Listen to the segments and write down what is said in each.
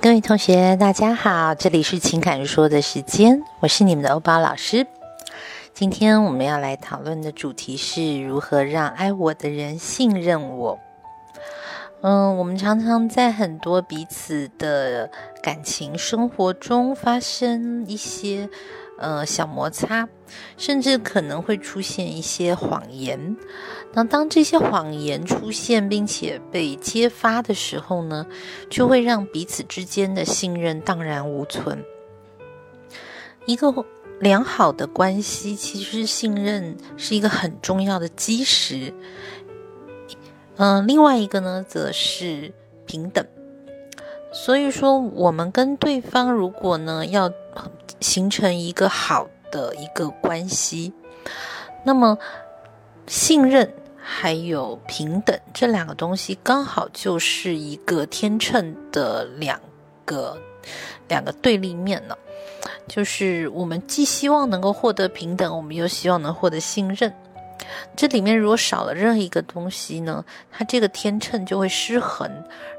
各位同学，大家好，这里是情感说的时间，我是你们的欧巴老师。今天我们要来讨论的主题是如何让爱我的人信任我。嗯，我们常常在很多彼此的感情生活中发生一些呃小摩擦，甚至可能会出现一些谎言。那当这些谎言出现并且被揭发的时候呢，就会让彼此之间的信任荡然无存。一个良好的关系，其实信任是一个很重要的基石。嗯，另外一个呢，则是平等。所以说，我们跟对方如果呢要形成一个好的一个关系，那么信任还有平等这两个东西，刚好就是一个天秤的两个两个对立面呢。就是我们既希望能够获得平等，我们又希望能获得信任。这里面如果少了任何一个东西呢，它这个天秤就会失衡，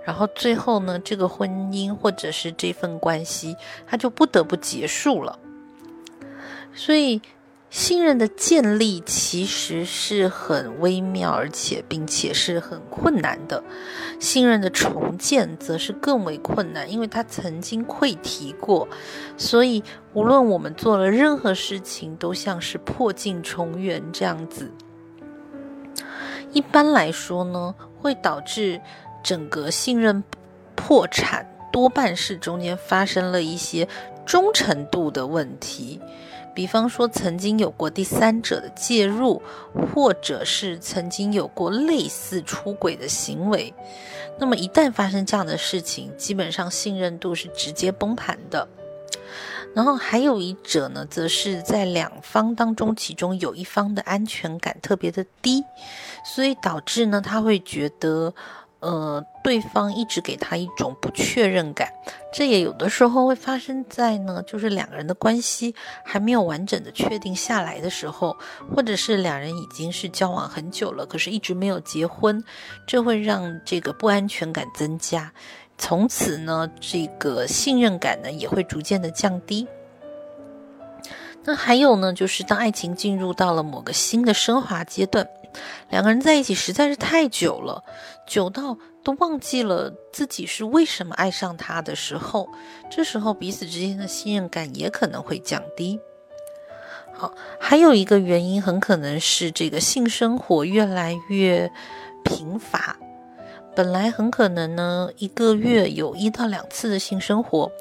然后最后呢，这个婚姻或者是这份关系，它就不得不结束了。所以。信任的建立其实是很微妙，而且并且是很困难的。信任的重建则是更为困难，因为他曾经溃堤过，所以无论我们做了任何事情，都像是破镜重圆这样子。一般来说呢，会导致整个信任破产，多半是中间发生了一些忠诚度的问题。比方说，曾经有过第三者的介入，或者是曾经有过类似出轨的行为，那么一旦发生这样的事情，基本上信任度是直接崩盘的。然后还有一者呢，则是在两方当中，其中有一方的安全感特别的低，所以导致呢，他会觉得。呃，对方一直给他一种不确认感，这也有的时候会发生在呢，就是两个人的关系还没有完整的确定下来的时候，或者是两人已经是交往很久了，可是一直没有结婚，这会让这个不安全感增加，从此呢，这个信任感呢也会逐渐的降低。那还有呢，就是当爱情进入到了某个新的升华阶段。两个人在一起实在是太久了，久到都忘记了自己是为什么爱上他的时候，这时候彼此之间的信任感也可能会降低。好，还有一个原因很可能是这个性生活越来越贫乏，本来很可能呢一个月有一到两次的性生活，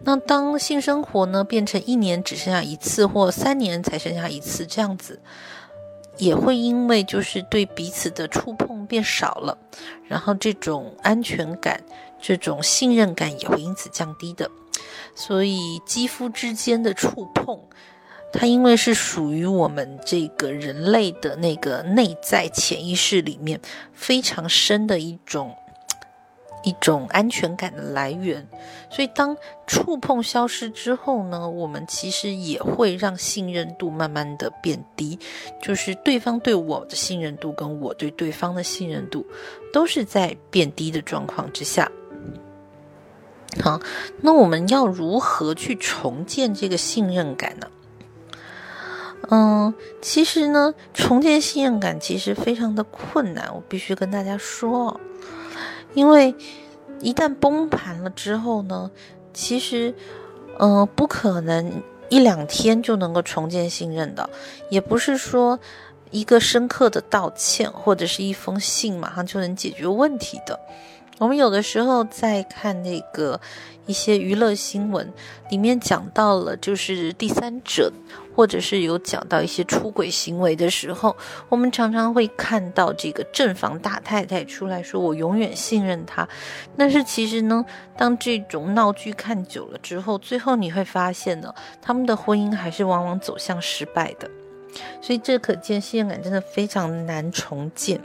那当性生活呢变成一年只剩下一次，或三年才剩下一次这样子。也会因为就是对彼此的触碰变少了，然后这种安全感、这种信任感也会因此降低的。所以肌肤之间的触碰，它因为是属于我们这个人类的那个内在潜意识里面非常深的一种。一种安全感的来源，所以当触碰消失之后呢，我们其实也会让信任度慢慢的变低，就是对方对我的信任度跟我对对方的信任度都是在变低的状况之下。好，那我们要如何去重建这个信任感呢？嗯，其实呢，重建信任感其实非常的困难，我必须跟大家说。因为一旦崩盘了之后呢，其实，呃，不可能一两天就能够重建信任的，也不是说一个深刻的道歉或者是一封信马上就能解决问题的。我们有的时候在看那个一些娱乐新闻，里面讲到了就是第三者。或者是有讲到一些出轨行为的时候，我们常常会看到这个正房大太太出来说：“我永远信任他。”但是其实呢，当这种闹剧看久了之后，最后你会发现呢，他们的婚姻还是往往走向失败的。所以这可见信任感真的非常难重建。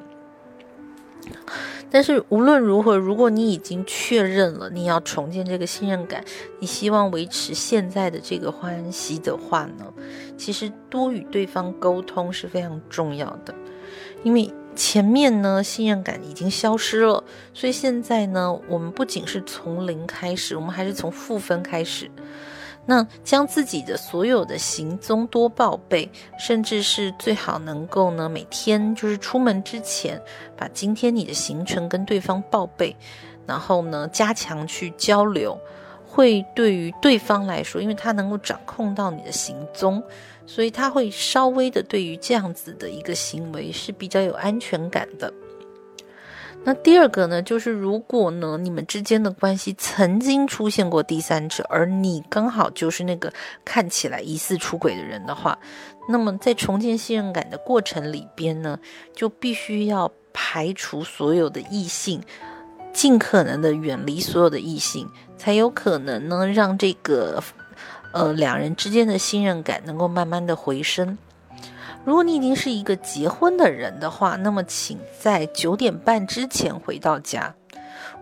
但是无论如何，如果你已经确认了你要重建这个信任感，你希望维持现在的这个欢喜的话呢，其实多与对方沟通是非常重要的。因为前面呢信任感已经消失了，所以现在呢，我们不仅是从零开始，我们还是从负分开始。那将自己的所有的行踪多报备，甚至是最好能够呢，每天就是出门之前，把今天你的行程跟对方报备，然后呢，加强去交流，会对于对方来说，因为他能够掌控到你的行踪。所以他会稍微的对于这样子的一个行为是比较有安全感的。那第二个呢，就是如果呢你们之间的关系曾经出现过第三者，而你刚好就是那个看起来疑似出轨的人的话，那么在重建信任感的过程里边呢，就必须要排除所有的异性，尽可能的远离所有的异性，才有可能呢让这个。呃，两人之间的信任感能够慢慢的回升。如果你已经是一个结婚的人的话，那么请在九点半之前回到家。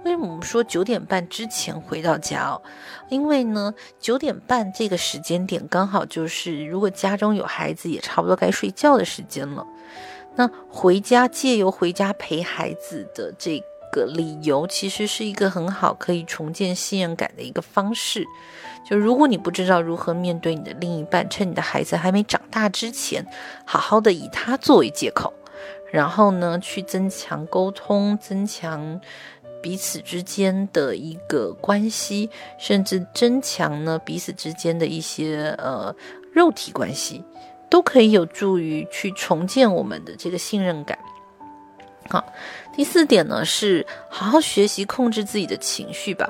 为什么我们说九点半之前回到家哦？因为呢，九点半这个时间点刚好就是如果家中有孩子，也差不多该睡觉的时间了。那回家借由回家陪孩子的这个理由，其实是一个很好可以重建信任感的一个方式。就如果你不知道如何面对你的另一半，趁你的孩子还没长大之前，好好的以他作为借口，然后呢，去增强沟通，增强彼此之间的一个关系，甚至增强呢彼此之间的一些呃肉体关系，都可以有助于去重建我们的这个信任感。好，第四点呢是好好学习控制自己的情绪吧。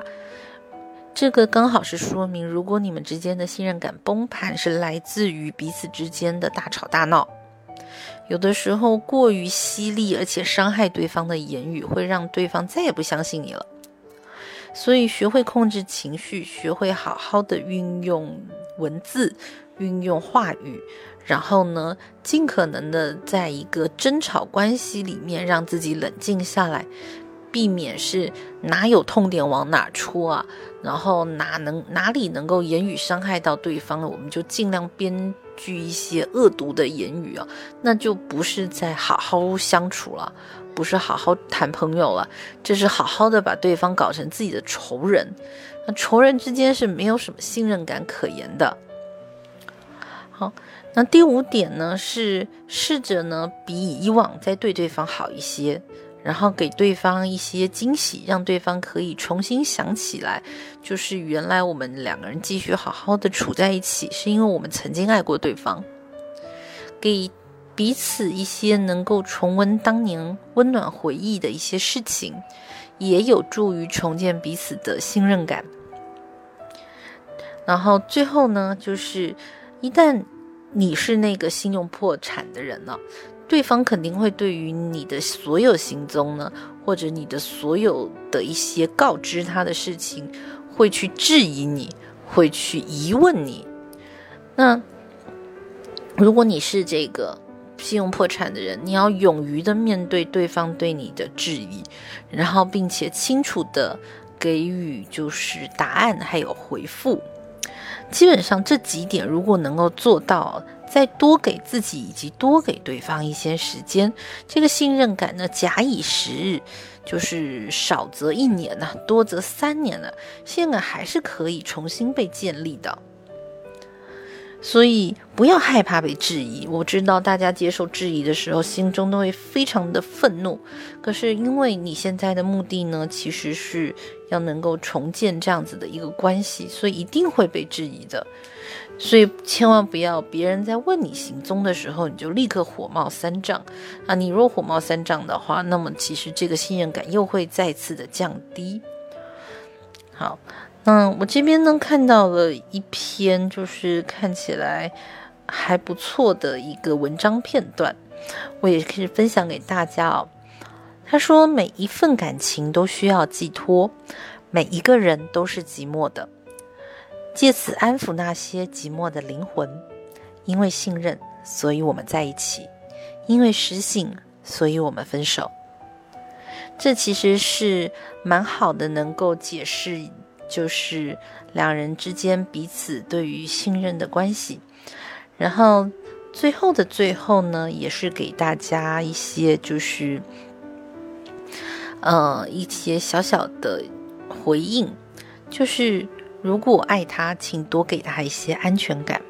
这个刚好是说明，如果你们之间的信任感崩盘，是来自于彼此之间的大吵大闹。有的时候过于犀利而且伤害对方的言语，会让对方再也不相信你了。所以，学会控制情绪，学会好好的运用文字、运用话语，然后呢，尽可能的在一个争吵关系里面，让自己冷静下来。避免是哪有痛点往哪戳啊，然后哪能哪里能够言语伤害到对方了，我们就尽量编剧一些恶毒的言语啊，那就不是在好好相处了，不是好好谈朋友了，这是好好的把对方搞成自己的仇人，那仇人之间是没有什么信任感可言的。好，那第五点呢是试着呢比以往再对对方好一些。然后给对方一些惊喜，让对方可以重新想起来，就是原来我们两个人继续好好的处在一起，是因为我们曾经爱过对方。给彼此一些能够重温当年温暖回忆的一些事情，也有助于重建彼此的信任感。然后最后呢，就是一旦你是那个信用破产的人了。对方肯定会对于你的所有行踪呢，或者你的所有的一些告知他的事情，会去质疑你，会去疑问你。那如果你是这个信用破产的人，你要勇于的面对对方对你的质疑，然后并且清楚的给予就是答案还有回复。基本上这几点如果能够做到。再多给自己以及多给对方一些时间，这个信任感呢，假以时日，就是少则一年呢，多则三年呢，信任感还是可以重新被建立的。所以不要害怕被质疑。我知道大家接受质疑的时候，心中都会非常的愤怒。可是因为你现在的目的呢，其实是要能够重建这样子的一个关系，所以一定会被质疑的。所以千万不要别人在问你行踪的时候，你就立刻火冒三丈啊！你若火冒三丈的话，那么其实这个信任感又会再次的降低。好。嗯，我这边呢看到了一篇，就是看起来还不错的一个文章片段，我也可以分享给大家哦。他说，每一份感情都需要寄托，每一个人都是寂寞的，借此安抚那些寂寞的灵魂。因为信任，所以我们在一起；因为失信，所以我们分手。这其实是蛮好的，能够解释。就是两人之间彼此对于信任的关系，然后最后的最后呢，也是给大家一些就是，呃，一些小小的回应，就是如果爱他，请多给他一些安全感。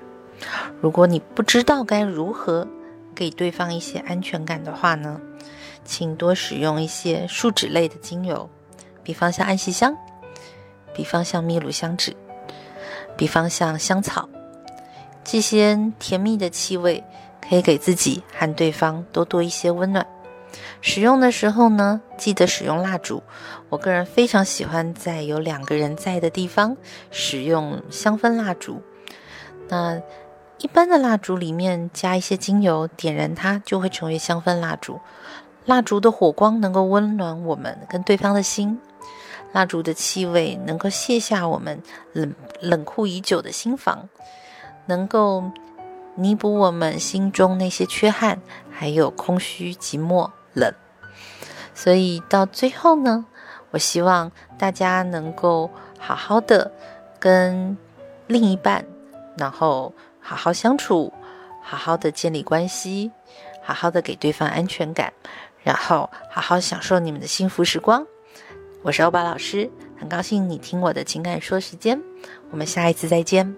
如果你不知道该如何给对方一些安全感的话呢，请多使用一些树脂类的精油，比方像安息香，比方像秘鲁香脂，比方像香草。这些甜蜜的气味可以给自己和对方多多一些温暖。使用的时候呢，记得使用蜡烛。我个人非常喜欢在有两个人在的地方使用香氛蜡烛。那一般的蜡烛里面加一些精油，点燃它就会成为香氛蜡烛。蜡烛的火光能够温暖我们跟对方的心，蜡烛的气味能够卸下我们冷冷酷已久的心房。能够弥补我们心中那些缺憾，还有空虚、寂寞、冷。所以到最后呢，我希望大家能够好好的跟另一半，然后好好相处，好好的建立关系，好好的给对方安全感，然后好好享受你们的幸福时光。我是欧巴老师，很高兴你听我的情感说时间，我们下一次再见。